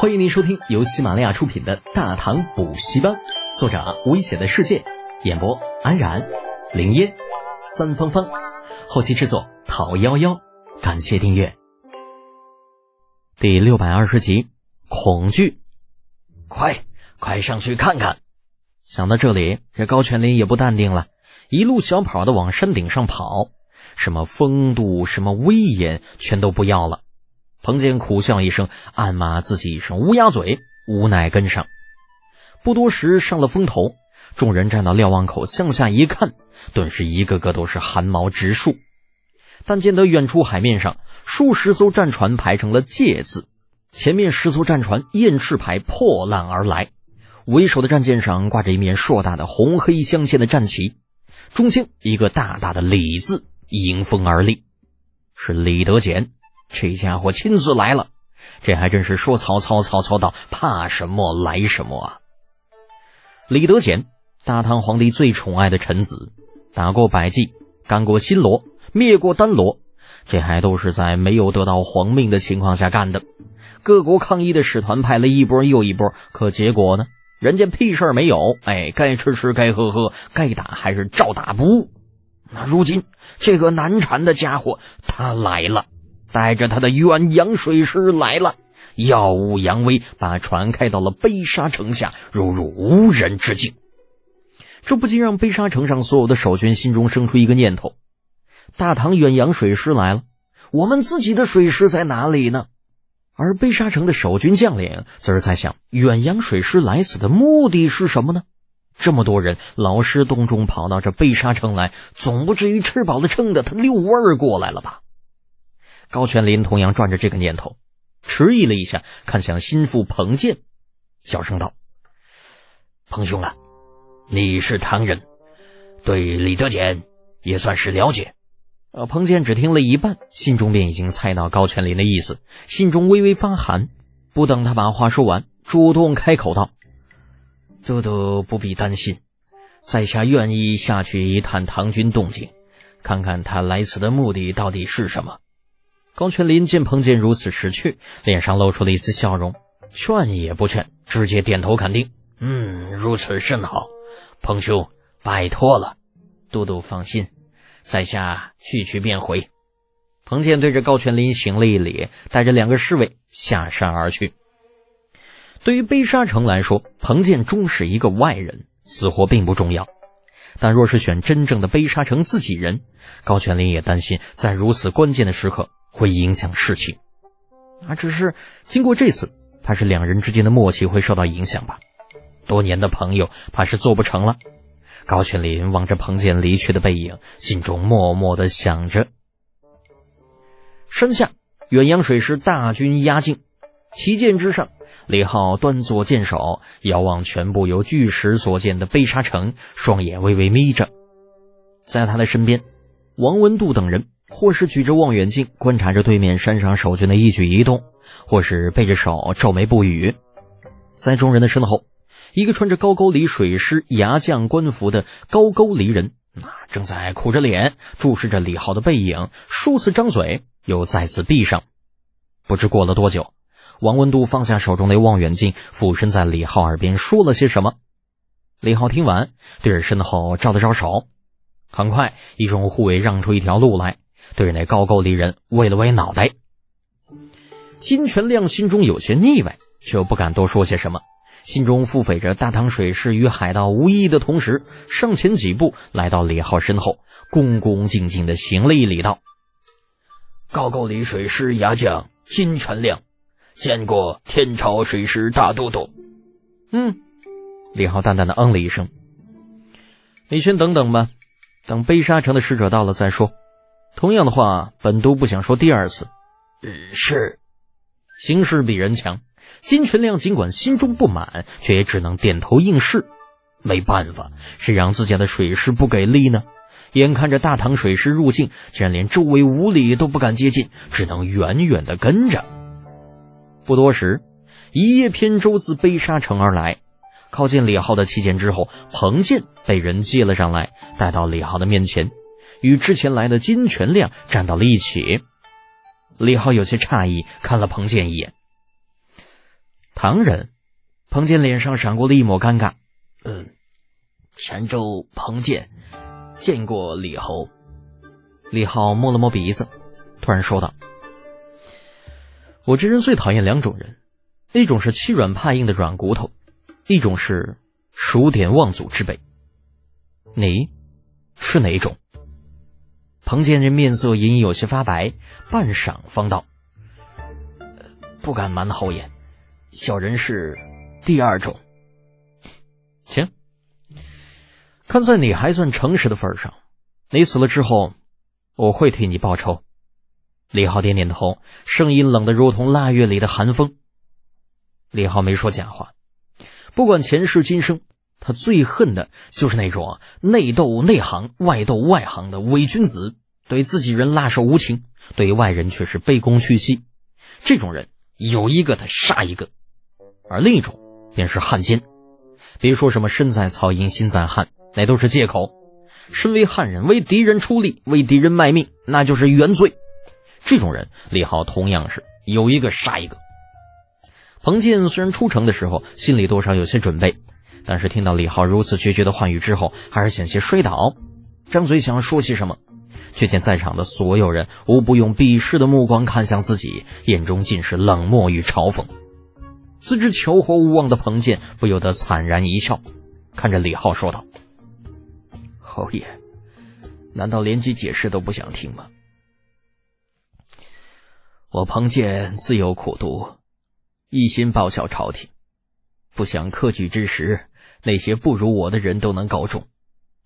欢迎您收听由喜马拉雅出品的《大唐补习班》，作者危险的世界，演播安然、林烟、三芳芳，后期制作陶幺幺。感谢订阅。第六百二十集，恐惧，快快上去看看！想到这里，这高全林也不淡定了，一路小跑的往山顶上跑，什么风度，什么威严，全都不要了。彭健苦笑一声，暗骂自己一声乌鸦嘴，无奈跟上。不多时，上了峰头，众人站到瞭望口，向下一看，顿时一个个都是汗毛直竖。但见得远处海面上数十艘战船排成了“界”字，前面十艘战船雁翅排破浪而来，为首的战舰上挂着一面硕大的红黑相间的战旗，中间一个大大的“李”字迎风而立，是李德俭。这家伙亲自来了，这还真是说曹操，曹操到，怕什么来什么啊！李德俭，大唐皇帝最宠爱的臣子，打过百济，干过新罗，灭过丹罗，这还都是在没有得到皇命的情况下干的。各国抗议的使团派了一波又一波，可结果呢？人家屁事儿没有。哎，该吃吃，该喝喝，该打还是照打不误。那如今这个难缠的家伙他来了。带着他的远洋水师来了，耀武扬威，把船开到了悲沙城下，如入无人之境。这不禁让悲沙城上所有的守军心中生出一个念头：大唐远洋水师来了，我们自己的水师在哪里呢？而悲沙城的守军将领则是在想：远洋水师来此的目的是什么呢？这么多人劳师动众跑到这悲沙城来，总不至于吃饱了撑的他遛弯儿过来了吧？高全林同样转着这个念头，迟疑了一下，看向心腹彭健，小声道：“彭兄啊，你是唐人，对李德俭也算是了解。”呃，彭健只听了一半，心中便已经猜到高全林的意思，心中微微发寒。不等他把话说完，主动开口道：“都督不必担心，在下愿意下去一探唐军动静，看看他来此的目的到底是什么。”高全林见彭健如此识趣，脸上露出了一丝笑容，劝也不劝，直接点头肯定：“嗯，如此甚好，彭兄拜托了。都督放心，在下去去便回。”彭健对着高全林行了一礼，带着两个侍卫下山而去。对于悲沙城来说，彭健终是一个外人，死活并不重要。但若是选真正的悲沙城自己人，高全林也担心在如此关键的时刻。会影响事情，啊，只是经过这次，怕是两人之间的默契会受到影响吧。多年的朋友，怕是做不成了。高全林望着彭健离去的背影，心中默默的想着。山下，远洋水师大军压境，旗舰之上，李浩端坐舰首，遥望全部由巨石所建的贝沙城，双眼微微眯着。在他的身边，王文度等人。或是举着望远镜观察着对面山上守军的一举一动，或是背着手皱眉不语。在众人的身后，一个穿着高句丽水师牙将官服的高句丽人，那正在苦着脸注视着李浩的背影，数次张嘴，又再次闭上。不知过了多久，王文度放下手中的望远镜，俯身在李浩耳边说了些什么。李浩听完，对着身后招了招手，很快，一众护卫让出一条路来。对着那高句丽人歪了歪脑袋，金全亮心中有些腻歪，却又不敢多说些什么，心中腹诽着大唐水师与海盗无异的同时，上前几步来到李浩身后，恭恭敬敬的行了一礼，道：“高句丽水师牙将金全亮，见过天朝水师大都督。”嗯，李浩淡淡的嗯了一声：“你先等等吧，等悲沙城的使者到了再说。”同样的话，本都不想说第二次。嗯，是，形势比人强。金全亮尽管心中不满，却也只能点头应是。没办法，谁让自家的水师不给力呢？眼看着大唐水师入境，竟然连周围五里都不敢接近，只能远远的跟着。不多时，一叶扁舟自悲沙城而来，靠近李浩的旗舰之后，彭健被人接了上来，带到李浩的面前。与之前来的金全亮站到了一起，李浩有些诧异，看了彭健一眼。唐人，彭健脸上闪过了一抹尴尬。嗯，泉州彭健见过李侯。李浩摸了摸鼻子，突然说道：“我这人最讨厌两种人，一种是欺软怕硬的软骨头，一种是数典忘祖之辈。你是哪一种？”彭健这面色隐隐有些发白，半晌方道：“不敢瞒侯爷。”小人是第二种，行。看在你还算诚实的份上，你死了之后，我会替你报仇。李浩点点头，声音冷得如同腊月里的寒风。李浩没说假话，不管前世今生，他最恨的就是那种内斗内行、外斗外行的伪君子，对自己人辣手无情，对外人却是卑躬屈膝。这种人有一个他杀一个。而另一种便是汉奸，别说什么身在曹营心在汉，那都是借口。身为汉人，为敌人出力，为敌人卖命，那就是原罪。这种人，李浩同样是有一个杀一个。彭健虽然出城的时候心里多少有些准备，但是听到李浩如此决绝的话语之后，还是险些摔倒。张嘴想要说些什么，却见在场的所有人无不用鄙视的目光看向自己，眼中尽是冷漠与嘲讽。自知求活无望的彭健不由得惨然一笑，看着李浩说道：“侯爷，难道连句解释都不想听吗？我彭健自有苦读，一心报效朝廷，不想科举之时那些不如我的人都能高中，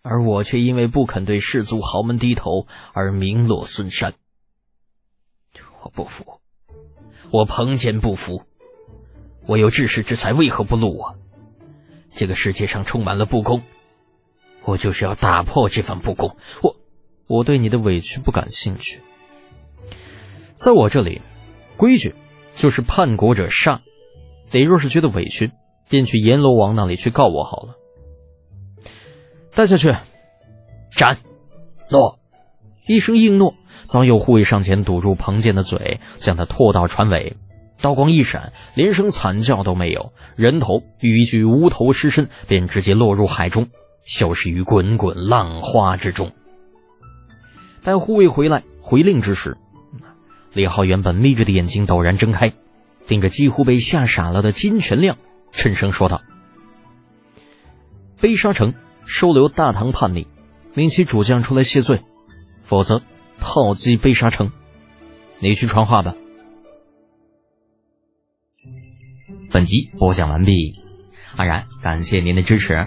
而我却因为不肯对士族豪门低头而名落孙山。我不服，我彭健不服。”我有治世之才，为何不录我？这个世界上充满了不公，我就是要打破这份不公。我，我对你的委屈不感兴趣。在我这里，规矩就是叛国者杀。你若是觉得委屈，便去阎罗王那里去告我好了。带下去，斩。诺。一声应诺，早有护卫上前堵住彭健的嘴，将他拖到船尾。刀光一闪，连声惨叫都没有，人头与一具无头尸身便直接落入海中，消失于滚滚浪花之中。待护卫回来回令之时，李浩原本眯着的眼睛陡然睁开，盯着几乎被吓傻了的金全亮，沉声说道：“悲沙城收留大唐叛逆，命其主将出来谢罪，否则炮击悲沙城。你去传话吧。”本集播讲完毕，安然感谢您的支持。